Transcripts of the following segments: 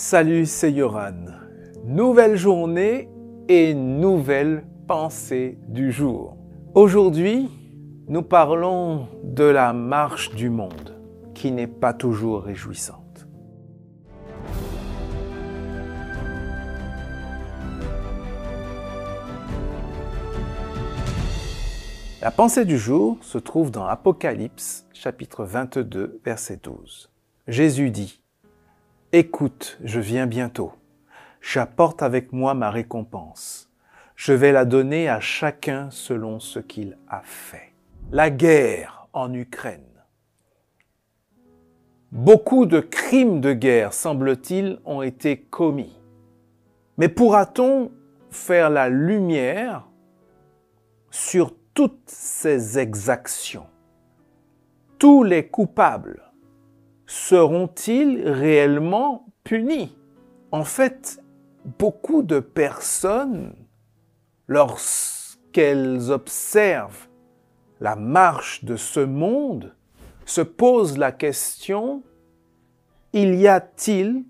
Salut, c'est Yoran. Nouvelle journée et nouvelle pensée du jour. Aujourd'hui, nous parlons de la marche du monde qui n'est pas toujours réjouissante. La pensée du jour se trouve dans Apocalypse chapitre 22 verset 12. Jésus dit Écoute, je viens bientôt. J'apporte avec moi ma récompense. Je vais la donner à chacun selon ce qu'il a fait. La guerre en Ukraine. Beaucoup de crimes de guerre, semble-t-il, ont été commis. Mais pourra-t-on faire la lumière sur toutes ces exactions? Tous les coupables seront-ils réellement punis? En fait, beaucoup de personnes, lorsqu'elles observent la marche de ce monde, se posent la question, il y a-t-il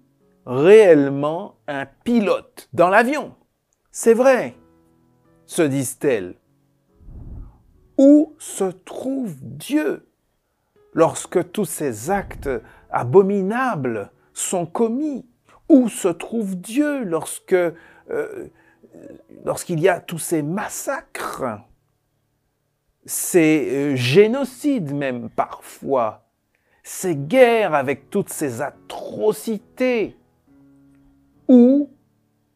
réellement un pilote dans l'avion? C'est vrai, se disent-elles. Où se trouve Dieu? Lorsque tous ces actes abominables sont commis. Où se trouve Dieu lorsque euh, lorsqu'il y a tous ces massacres, ces euh, génocides même parfois, ces guerres avec toutes ces atrocités. Où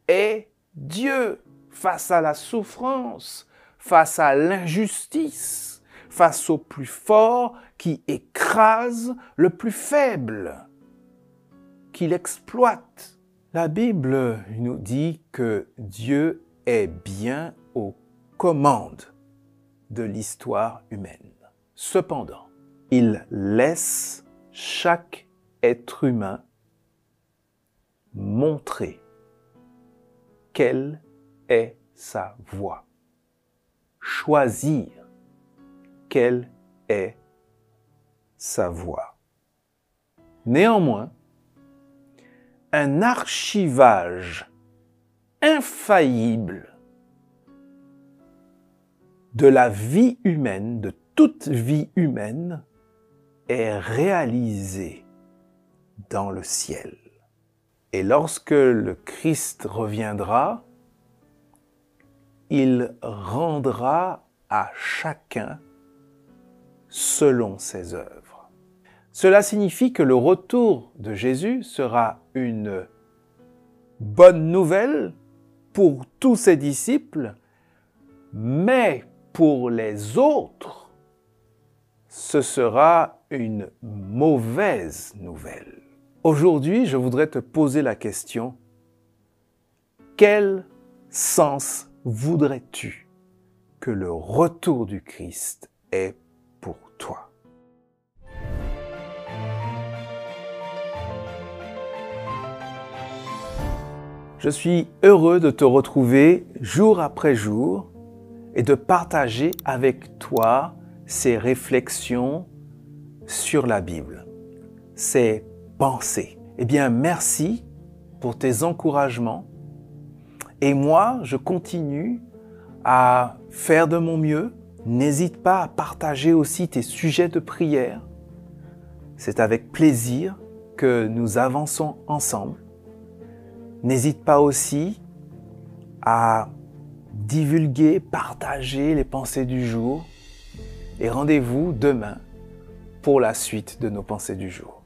est Dieu face à la souffrance, face à l'injustice? Face au plus fort qui écrase le plus faible, qu'il exploite. La Bible nous dit que Dieu est bien aux commandes de l'histoire humaine. Cependant, il laisse chaque être humain montrer quelle est sa voie, choisir quelle est sa voix. Néanmoins, un archivage infaillible de la vie humaine, de toute vie humaine, est réalisé dans le ciel. Et lorsque le Christ reviendra, il rendra à chacun selon ses œuvres. Cela signifie que le retour de Jésus sera une bonne nouvelle pour tous ses disciples, mais pour les autres, ce sera une mauvaise nouvelle. Aujourd'hui, je voudrais te poser la question, quel sens voudrais-tu que le retour du Christ ait pour toi. Je suis heureux de te retrouver jour après jour et de partager avec toi ces réflexions sur la Bible, ces pensées. Eh bien, merci pour tes encouragements. Et moi, je continue à faire de mon mieux N'hésite pas à partager aussi tes sujets de prière. C'est avec plaisir que nous avançons ensemble. N'hésite pas aussi à divulguer, partager les pensées du jour. Et rendez-vous demain pour la suite de nos pensées du jour.